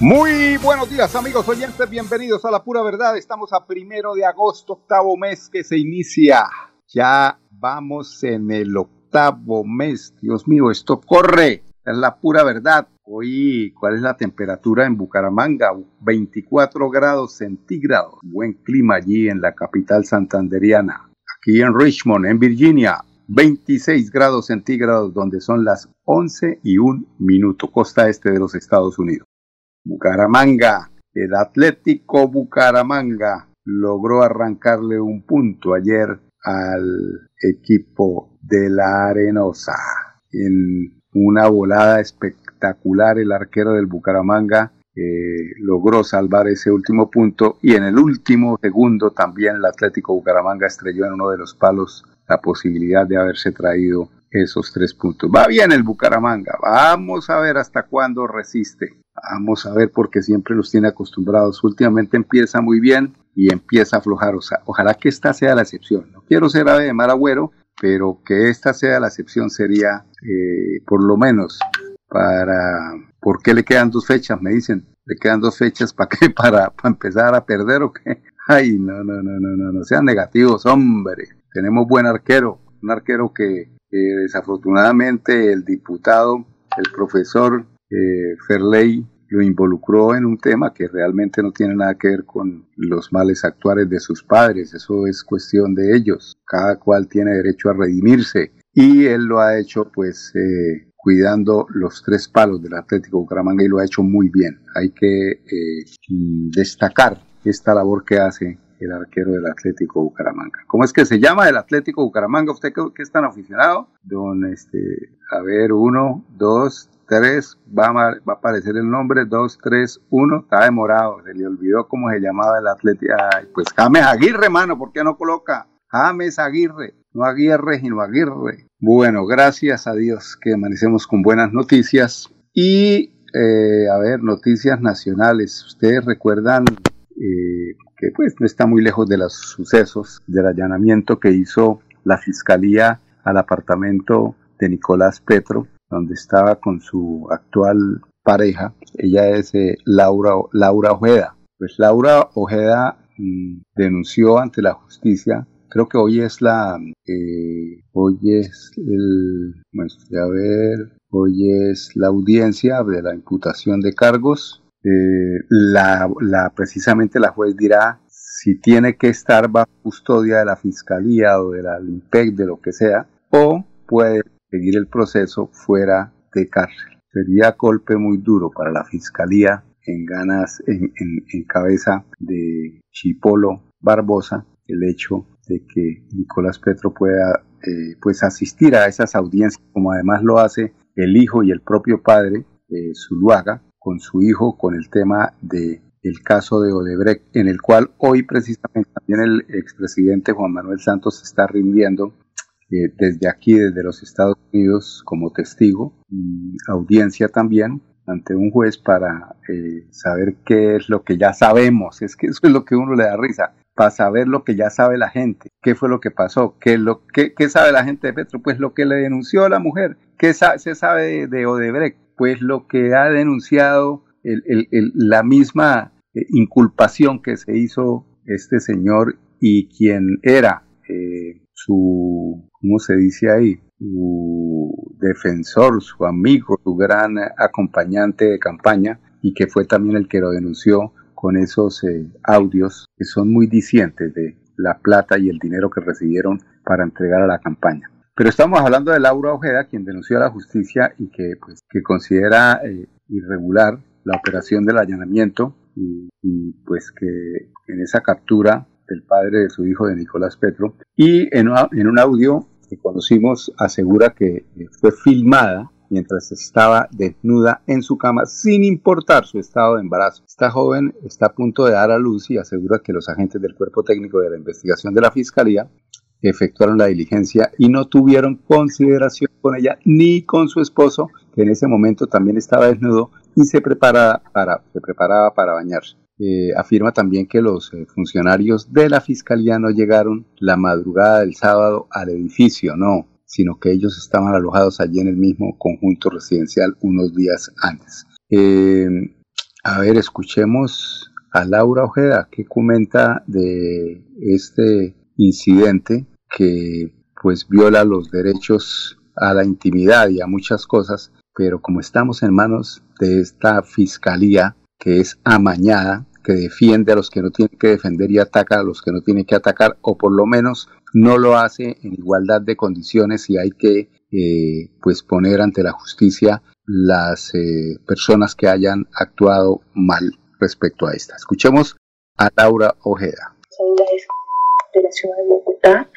Muy buenos días amigos oyentes, bienvenidos a la pura verdad. Estamos a primero de agosto, octavo mes que se inicia. Ya vamos en el octavo mes. Dios mío, esto corre. Es la pura verdad. Hoy, ¿cuál es la temperatura en Bucaramanga? 24 grados centígrados. Buen clima allí en la capital santanderiana. Aquí en Richmond, en Virginia, 26 grados centígrados, donde son las 11 y un minuto, costa este de los Estados Unidos. Bucaramanga, el Atlético Bucaramanga logró arrancarle un punto ayer al equipo de la Arenosa. En una volada espectacular, el arquero del Bucaramanga eh, logró salvar ese último punto y en el último segundo también el Atlético Bucaramanga estrelló en uno de los palos la posibilidad de haberse traído esos tres puntos. Va bien el Bucaramanga, vamos a ver hasta cuándo resiste. Vamos a ver porque siempre los tiene acostumbrados. Últimamente empieza muy bien y empieza a aflojar. O sea, ojalá que esta sea la excepción. No quiero ser ave de mal agüero, pero que esta sea la excepción sería eh, por lo menos para... ¿Por qué le quedan dos fechas? Me dicen, le quedan dos fechas para qué, para, para empezar a perder o qué. Ay, no, no, no, no, no, no sean negativos, hombre. Tenemos buen arquero, un arquero que desafortunadamente el diputado, el profesor eh, Ferley, lo involucró en un tema que realmente no tiene nada que ver con los males actuales de sus padres, eso es cuestión de ellos, cada cual tiene derecho a redimirse y él lo ha hecho pues eh, cuidando los tres palos del Atlético Bucaramanga y lo ha hecho muy bien, hay que eh, destacar esta labor que hace el arquero del Atlético Bucaramanga. ¿Cómo es que se llama el Atlético Bucaramanga? ¿Usted que, es tan aficionado? Don, este, a ver, uno, dos, tres, va a, aparecer el nombre, dos, tres, uno, está demorado, se le olvidó cómo se llamaba el Atlético. pues James Aguirre, mano, ¿por qué no coloca? James Aguirre, no Aguirre, sino Aguirre. Bueno, gracias a Dios que amanecemos con buenas noticias. Y, eh, a ver, noticias nacionales. Ustedes recuerdan eh, que pues no está muy lejos de los sucesos del allanamiento que hizo la fiscalía al apartamento de Nicolás Petro, donde estaba con su actual pareja. Ella es eh, Laura, Laura Ojeda. Pues Laura Ojeda mm, denunció ante la justicia creo que hoy es la eh, hoy es el a ver hoy es la audiencia de la imputación de cargos eh, la, precisamente la juez dirá si tiene que estar bajo custodia de la fiscalía o de la LIMPEC, de lo que sea, o puede seguir el proceso fuera de cárcel. Sería golpe muy duro para la fiscalía en ganas, en, cabeza de Chipolo Barbosa, el hecho de que Nicolás Petro pueda eh, pues asistir a esas audiencias, como además lo hace el hijo y el propio padre eh, Zuluaga, con su hijo con el tema de el caso de Odebrecht, en el cual hoy precisamente también el expresidente Juan Manuel Santos está rindiendo eh, desde aquí, desde los Estados Unidos, como testigo, audiencia también ante un juez para eh, saber qué es lo que ya sabemos, es que eso es lo que uno le da risa, para saber lo que ya sabe la gente, qué fue lo que pasó, qué, lo, qué, qué sabe la gente de Petro, pues lo que le denunció a la mujer, qué se sabe de Odebrecht, pues lo que ha denunciado la misma eh, inculpación que se hizo este señor y quien era eh, su, ¿cómo se dice ahí? Su defensor, su amigo, su gran acompañante de campaña y que fue también el que lo denunció con esos eh, audios que son muy dicientes de la plata y el dinero que recibieron para entregar a la campaña. Pero estamos hablando de Laura Ojeda, quien denunció a la justicia y que, pues, que considera eh, irregular la operación del allanamiento y, pues que en esa captura del padre de su hijo de Nicolás Petro y en, en un audio que conocimos asegura que fue filmada mientras estaba desnuda en su cama sin importar su estado de embarazo. Esta joven está a punto de dar a luz y asegura que los agentes del cuerpo técnico de la investigación de la Fiscalía efectuaron la diligencia y no tuvieron consideración con ella ni con su esposo, que en ese momento también estaba desnudo y se, prepara para, se preparaba para bañarse. Eh, afirma también que los eh, funcionarios de la fiscalía no llegaron la madrugada del sábado al edificio, no, sino que ellos estaban alojados allí en el mismo conjunto residencial unos días antes. Eh, a ver, escuchemos a Laura Ojeda, que comenta de este incidente que pues viola los derechos a la intimidad y a muchas cosas, pero como estamos en manos de esta fiscalía, que es amañada, que defiende a los que no tienen que defender y ataca a los que no tienen que atacar, o por lo menos no lo hace en igualdad de condiciones y hay que eh, pues poner ante la justicia las eh, personas que hayan actuado mal respecto a esta. Escuchemos a Laura Ojeda. De la ciudad de Bogotá.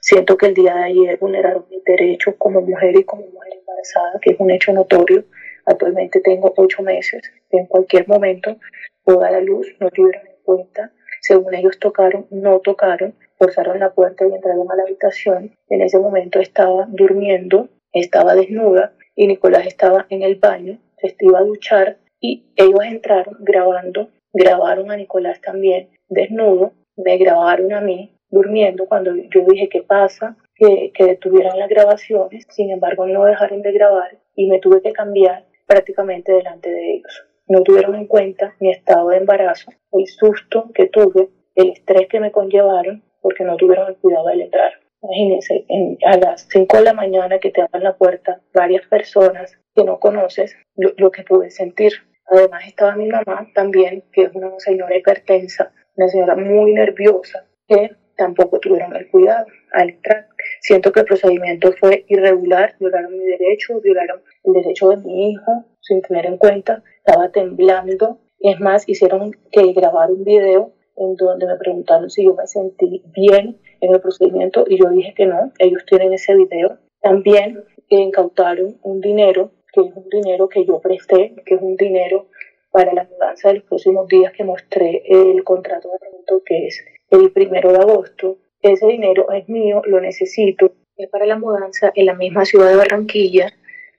Siento que el día de ayer vulneraron mi derecho como mujer y como mujer embarazada, que es un hecho notorio. Actualmente tengo ocho meses. En cualquier momento puedo dar la luz, no tuvieron en cuenta. Según ellos tocaron, no tocaron, forzaron la puerta y entraron a la habitación. En ese momento estaba durmiendo, estaba desnuda y Nicolás estaba en el baño, se iba a duchar y ellos entraron grabando, grabaron a Nicolás también desnudo, me grabaron a mí durmiendo cuando yo dije qué pasa, que, que detuvieran las grabaciones, sin embargo no dejaron de grabar y me tuve que cambiar prácticamente delante de ellos. No tuvieron en cuenta mi estado de embarazo, el susto que tuve, el estrés que me conllevaron porque no tuvieron el cuidado de entrar. Imagínense, a las 5 de la mañana que te abran la puerta varias personas que no conoces, lo, lo, que pude sentir. Además estaba mi mamá también, que es una señora hipertensa, una señora muy nerviosa, que tampoco tuvieron el cuidado al entrar. Siento que el procedimiento fue irregular, violaron mi derecho, violaron el derecho de mi hijo, sin tener en cuenta, estaba temblando. Es más, hicieron que grabar un video en donde me preguntaron si yo me sentí bien en el procedimiento y yo dije que no, ellos tienen ese video. También incautaron un dinero, que es un dinero que yo presté, que es un dinero para la mudanza de los próximos días que mostré el contrato de arrendamiento que es el primero de agosto. Ese dinero es mío, lo necesito, es para la mudanza en la misma ciudad de Barranquilla,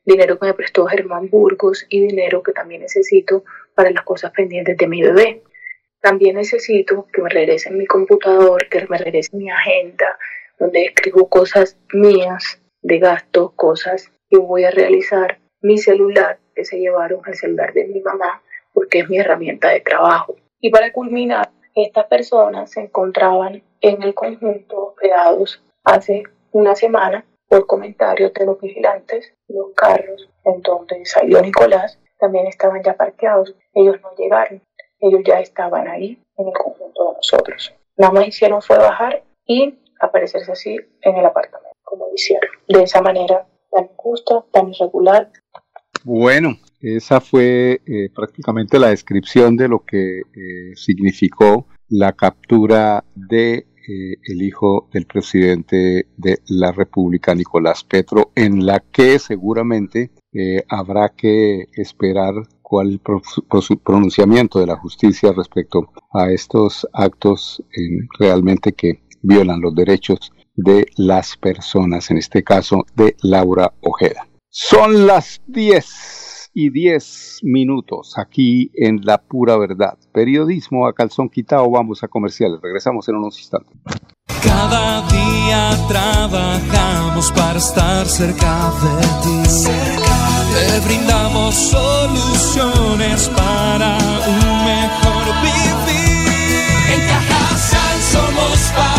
dinero que me prestó Germán Burgos y dinero que también necesito para las cosas pendientes de mi bebé. También necesito que me regresen mi computador, que me regresen mi agenda, donde escribo cosas mías de gasto, cosas que voy a realizar. Mi celular, que se llevaron al celular de mi mamá, porque es mi herramienta de trabajo. Y para culminar, estas personas se encontraban en el conjunto hospedados hace una semana por comentarios de los vigilantes. Los carros en donde salió Nicolás también estaban ya parqueados. Ellos no llegaron, ellos ya estaban ahí en el conjunto de nosotros. Nada más hicieron fue bajar y aparecerse así en el apartamento, como hicieron. De esa manera tan injusta, tan irregular. Bueno, esa fue eh, prácticamente la descripción de lo que eh, significó la captura de eh, el hijo del presidente de la República, Nicolás Petro, en la que seguramente habrá que esperar cuál pronunciamiento de la justicia respecto a estos actos realmente que violan los derechos de las personas, en este caso de Laura Ojeda. Son las 10 y 10 minutos aquí en La Pura Verdad. Periodismo a calzón quitado, vamos a comerciales. Regresamos en unos instantes. Cada día trabajamos para estar cerca de ti. Te brindamos soluciones para un mejor vivir. En Cajasal somos familia,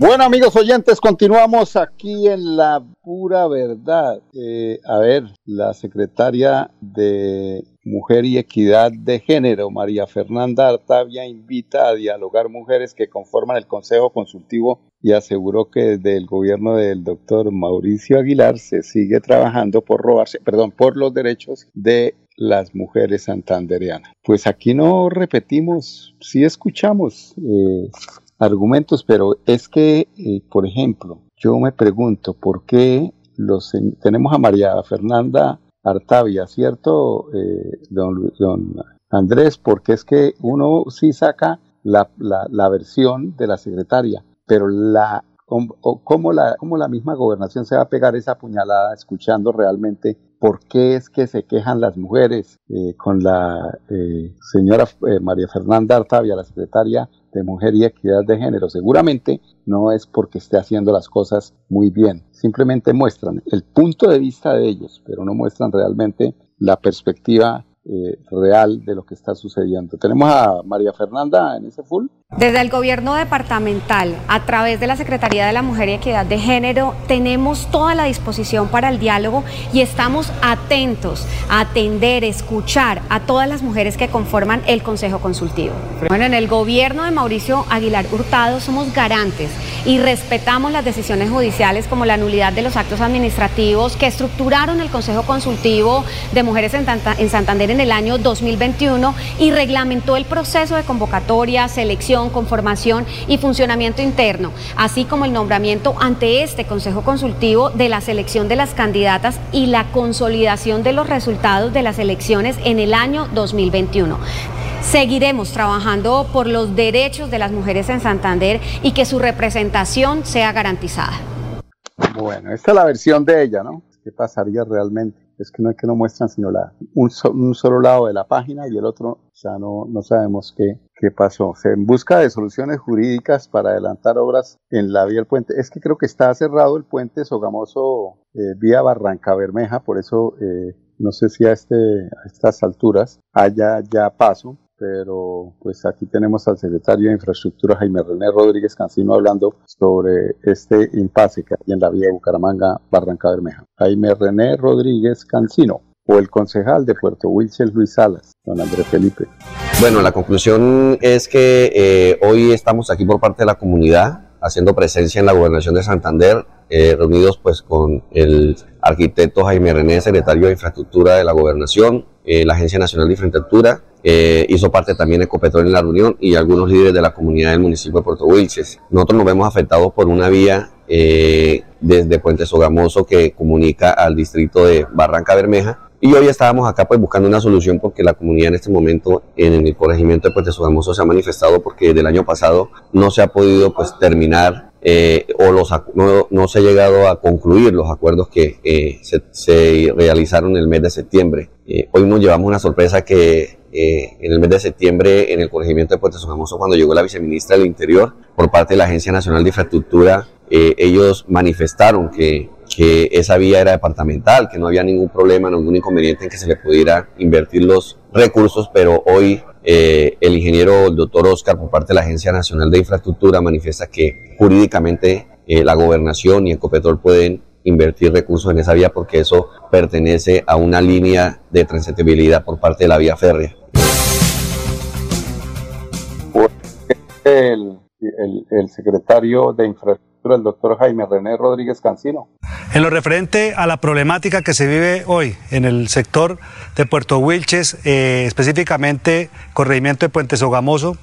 Bueno, amigos oyentes, continuamos aquí en la pura verdad. Eh, a ver, la secretaria de Mujer y Equidad de Género, María Fernanda Artavia, invita a dialogar mujeres que conforman el Consejo Consultivo y aseguró que desde el gobierno del doctor Mauricio Aguilar se sigue trabajando por robarse, perdón, por los derechos de las mujeres santandereanas. Pues aquí no repetimos, sí escuchamos eh, argumentos, pero es que, eh, por ejemplo, yo me pregunto por qué los tenemos a María Fernanda Artavia, ¿cierto, eh, don, Andrés? Porque es que uno sí saca la, la, versión de la secretaria, pero la cómo la, cómo la misma gobernación se va a pegar esa puñalada escuchando realmente por qué es que se quejan las mujeres eh, con la señora María Fernanda Artavia, la secretaria de Mujer y Equidad de Género. Seguramente no es porque esté haciendo las cosas muy bien, simplemente muestran el punto de vista de ellos, pero no muestran realmente la perspectiva eh, real de lo que está sucediendo. Tenemos a María Fernanda en ese full. Desde el gobierno departamental, a través de la Secretaría de la Mujer y Equidad de Género, tenemos toda la disposición para el diálogo y estamos atentos a atender, escuchar a todas las mujeres que conforman el Consejo Consultivo. Bueno, en el gobierno de Mauricio Aguilar Hurtado somos garantes y respetamos las decisiones judiciales como la nulidad de los actos administrativos que estructuraron el Consejo Consultivo de Mujeres en, Santander en el año 2021 y reglamentó el proceso de convocatoria, selección, conformación y funcionamiento interno, así como el nombramiento ante este Consejo Consultivo de la selección de las candidatas y la consolidación de los resultados de las elecciones en el año 2021. Seguiremos trabajando por los derechos de las mujeres en Santander y que su representación sea garantizada. Bueno, esta es la versión de ella, ¿no? ¿Qué pasaría realmente? Es que no es que no muestran sino la, un, solo lado de la página y el otro ya no, no sabemos qué, qué pasó. En busca de soluciones jurídicas para adelantar obras en la vía del puente. Es que creo que está cerrado el puente Sogamoso eh, vía Barranca Bermeja, por eso eh, no sé si a, este, a estas alturas haya ya paso pero pues aquí tenemos al secretario de Infraestructura Jaime René Rodríguez Cancino hablando sobre este impasse que hay en la vía Bucaramanga Barranca Bermeja. Jaime René Rodríguez Cancino o el concejal de Puerto Wilches Luis Salas, don Andrés Felipe. Bueno, la conclusión es que eh, hoy estamos aquí por parte de la comunidad haciendo presencia en la gobernación de Santander, eh, reunidos pues con el arquitecto Jaime René, secretario de Infraestructura de la gobernación, eh, la Agencia Nacional de Infraestructura, eh, hizo parte también Ecopetrol en la reunión y algunos líderes de la comunidad del municipio de Puerto Wilches. Nosotros nos vemos afectados por una vía eh, desde Puente Sogamoso que comunica al distrito de Barranca Bermeja. Y hoy estábamos acá pues buscando una solución porque la comunidad en este momento en el corregimiento de Puente Sogamoso se ha manifestado porque del año pasado no se ha podido pues terminar eh, o los, no, no, se ha llegado a concluir los acuerdos que eh, se, se, realizaron en el mes de septiembre. Eh, hoy nos llevamos una sorpresa que eh, en el mes de septiembre en el corregimiento de Puente Sogamoso cuando llegó la viceministra del Interior por parte de la Agencia Nacional de Infraestructura, ellos manifestaron que, que esa vía era departamental, que no había ningún problema, ningún inconveniente en que se le pudiera invertir los recursos, pero hoy eh, el ingeniero el doctor Oscar, por parte de la Agencia Nacional de Infraestructura, manifiesta que jurídicamente eh, la gobernación y Ecopetrol pueden invertir recursos en esa vía porque eso pertenece a una línea de transitibilidad por parte de la vía férrea. El, el, el secretario de Infraestructura del doctor Jaime René Rodríguez Cancino. En lo referente a la problemática que se vive hoy en el sector de Puerto Wilches, eh, específicamente corregimiento de Puente Sogamoso,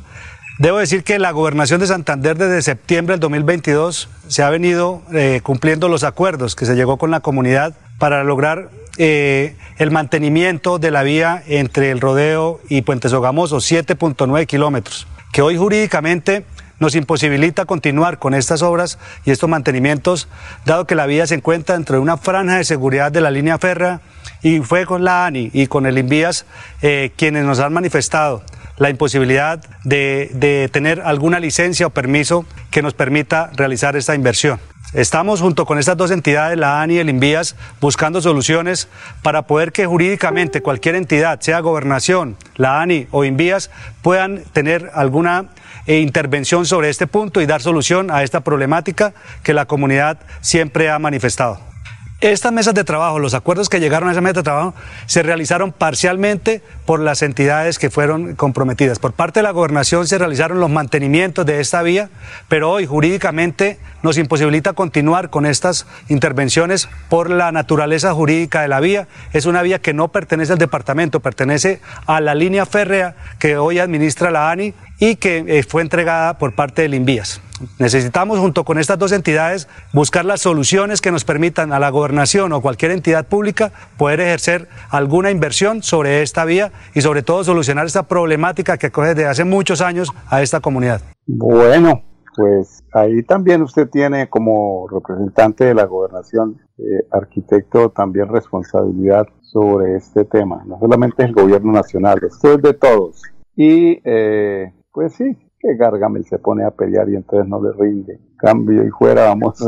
Debo decir que la gobernación de Santander desde septiembre del 2022 se ha venido eh, cumpliendo los acuerdos que se llegó con la comunidad para lograr eh, el mantenimiento de la vía entre el Rodeo y Puente Sogamoso, 7.9 kilómetros, que hoy jurídicamente nos imposibilita continuar con estas obras y estos mantenimientos, dado que la vía se encuentra dentro de una franja de seguridad de la línea férrea y fue con la ANI y con el Invías eh, quienes nos han manifestado la imposibilidad de, de tener alguna licencia o permiso que nos permita realizar esta inversión. Estamos junto con estas dos entidades, la ANI y el INVIAS, buscando soluciones para poder que jurídicamente cualquier entidad, sea gobernación, la ANI o INVIAS, puedan tener alguna eh, intervención sobre este punto y dar solución a esta problemática que la comunidad siempre ha manifestado. Estas mesas de trabajo, los acuerdos que llegaron a esa mesa de trabajo, se realizaron parcialmente por las entidades que fueron comprometidas. Por parte de la gobernación se realizaron los mantenimientos de esta vía, pero hoy jurídicamente nos imposibilita continuar con estas intervenciones por la naturaleza jurídica de la vía. Es una vía que no pertenece al departamento, pertenece a la línea férrea que hoy administra la ANI y que eh, fue entregada por parte del INVIAS. Necesitamos, junto con estas dos entidades, buscar las soluciones que nos permitan a la gobernación o cualquier entidad pública poder ejercer alguna inversión sobre esta vía y sobre todo solucionar esta problemática que acoge desde hace muchos años a esta comunidad. Bueno, pues ahí también usted tiene como representante de la gobernación, eh, arquitecto, también responsabilidad sobre este tema. No solamente es el gobierno nacional, esto es de todos. Y eh, pues sí, que Gargamel se pone a pelear y entonces no le rinde. Cambio y fuera, vamos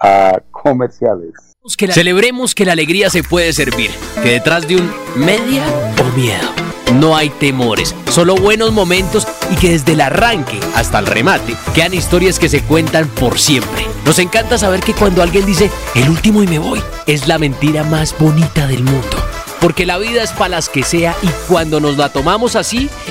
a comerciales. Celebremos que la alegría se puede servir, que detrás de un media o miedo no hay temores, solo buenos momentos y que desde el arranque hasta el remate quedan historias que se cuentan por siempre. Nos encanta saber que cuando alguien dice el último y me voy, es la mentira más bonita del mundo. Porque la vida es para las que sea y cuando nos la tomamos así,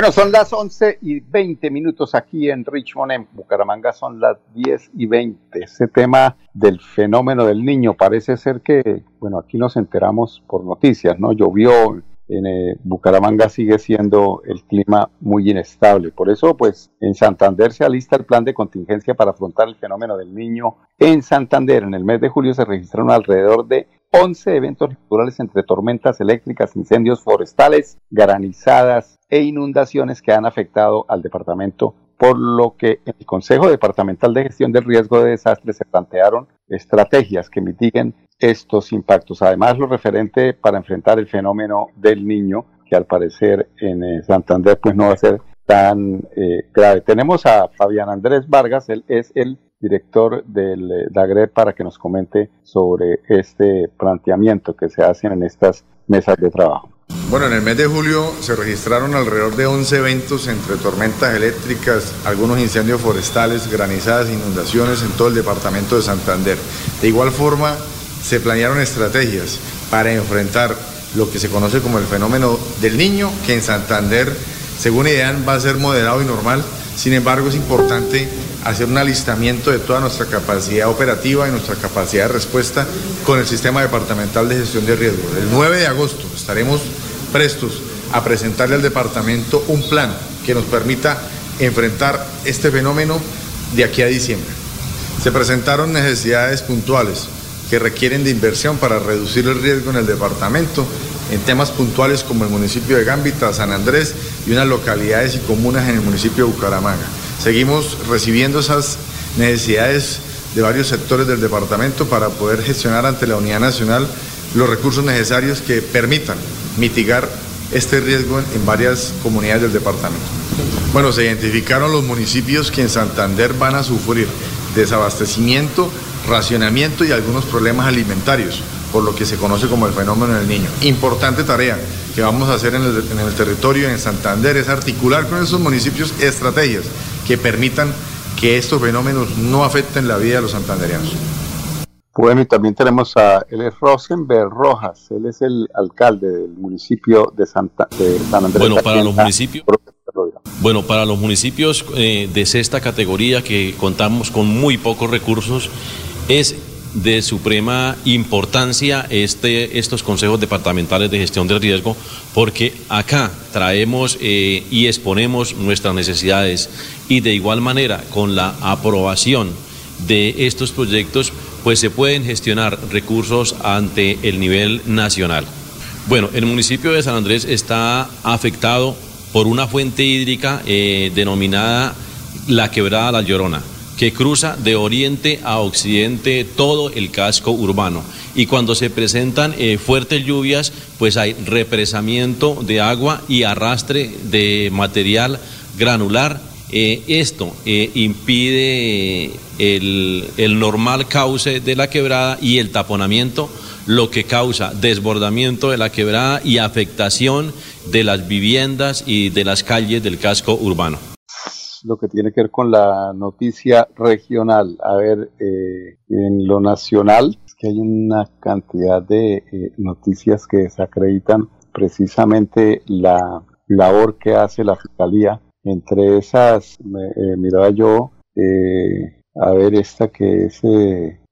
Bueno, son las 11 y 20 minutos aquí en Richmond, en Bucaramanga son las 10 y 20. Ese tema del fenómeno del niño parece ser que, bueno, aquí nos enteramos por noticias, ¿no? Llovió, en eh, Bucaramanga sigue siendo el clima muy inestable. Por eso, pues, en Santander se alista el plan de contingencia para afrontar el fenómeno del niño. En Santander, en el mes de julio, se registraron alrededor de 11 eventos naturales entre tormentas eléctricas, incendios forestales, granizadas e inundaciones que han afectado al departamento, por lo que en el Consejo Departamental de Gestión del Riesgo de Desastres se plantearon estrategias que mitiguen estos impactos. Además, lo referente para enfrentar el fenómeno del niño, que al parecer en eh, Santander pues no va a ser tan eh, grave. Tenemos a Fabián Andrés Vargas, él es el director del eh, DAGRE para que nos comente sobre este planteamiento que se hacen en estas mesas de trabajo. Bueno, en el mes de julio se registraron alrededor de 11 eventos entre tormentas eléctricas, algunos incendios forestales, granizadas, inundaciones en todo el departamento de Santander. De igual forma, se planearon estrategias para enfrentar lo que se conoce como el fenómeno del niño, que en Santander, según IDEAN, va a ser moderado y normal. Sin embargo, es importante hacer un alistamiento de toda nuestra capacidad operativa y nuestra capacidad de respuesta con el sistema departamental de gestión de riesgo. El 9 de agosto estaremos prestos a presentarle al departamento un plan que nos permita enfrentar este fenómeno de aquí a diciembre. Se presentaron necesidades puntuales que requieren de inversión para reducir el riesgo en el departamento en temas puntuales como el municipio de Gambita, San Andrés y unas localidades y comunas en el municipio de Bucaramanga. Seguimos recibiendo esas necesidades de varios sectores del departamento para poder gestionar ante la Unidad Nacional los recursos necesarios que permitan mitigar este riesgo en varias comunidades del departamento. Bueno, se identificaron los municipios que en Santander van a sufrir desabastecimiento, racionamiento y algunos problemas alimentarios, por lo que se conoce como el fenómeno del niño. Importante tarea que vamos a hacer en el, en el territorio en Santander es articular con esos municipios estrategias que permitan que estos fenómenos no afecten la vida de los santanderianos. Bueno, y también tenemos a él es Rosenberg Rojas, él es el alcalde del municipio de, Santa, de San Andrés. Bueno, para los municipios, bueno, para los municipios eh, de sexta categoría que contamos con muy pocos recursos, es de suprema importancia este, estos consejos departamentales de gestión del riesgo, porque acá traemos eh, y exponemos nuestras necesidades y de igual manera con la aprobación de estos proyectos, pues se pueden gestionar recursos ante el nivel nacional. Bueno, el municipio de San Andrés está afectado por una fuente hídrica eh, denominada la quebrada La Llorona que cruza de oriente a occidente todo el casco urbano. Y cuando se presentan eh, fuertes lluvias, pues hay represamiento de agua y arrastre de material granular. Eh, esto eh, impide el, el normal cauce de la quebrada y el taponamiento, lo que causa desbordamiento de la quebrada y afectación de las viviendas y de las calles del casco urbano lo que tiene que ver con la noticia regional. A ver, eh, en lo nacional, es que hay una cantidad de eh, noticias que desacreditan precisamente la labor que hace la Fiscalía. Entre esas, eh, miraba yo, a ver, esta que es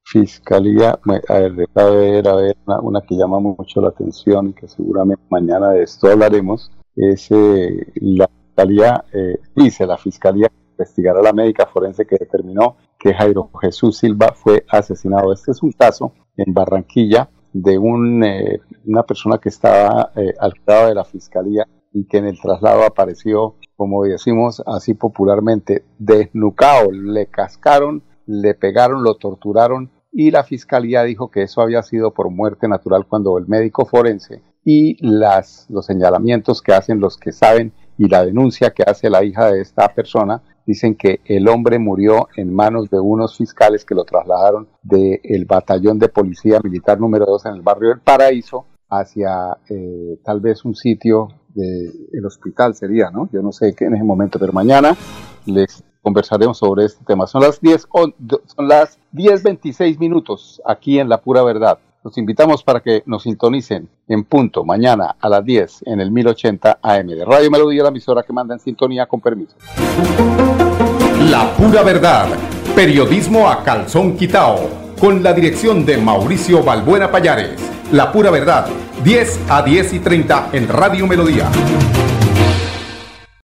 Fiscalía, a ver, a ver, a ver, una, una, que llama mucho la atención y que seguramente mañana de esto hablaremos, es la fiscalía, eh, dice la fiscalía investigará a la médica forense que determinó que Jairo Jesús Silva fue asesinado. Este es un caso en Barranquilla de eh, una persona que estaba eh, al lado de la fiscalía y que en el traslado apareció, como decimos así popularmente, desnucado. Le cascaron, le pegaron, lo torturaron y la fiscalía dijo que eso había sido por muerte natural cuando el médico forense y las, los señalamientos que hacen los que saben y la denuncia que hace la hija de esta persona dicen que el hombre murió en manos de unos fiscales que lo trasladaron del batallón de policía militar número 2 en el barrio del Paraíso hacia eh, tal vez un sitio del hospital sería, ¿no? Yo no sé qué en ese momento, pero mañana les conversaremos sobre este tema. Son las 10, son las 10.26 minutos aquí en La Pura Verdad. Los invitamos para que nos sintonicen en punto mañana a las 10 en el 1080 AM de Radio Melodía, la emisora que manda en sintonía con permiso. La pura verdad, periodismo a calzón quitao, con la dirección de Mauricio Balbuena Payares. La pura verdad, 10 a 10 y 30 en Radio Melodía.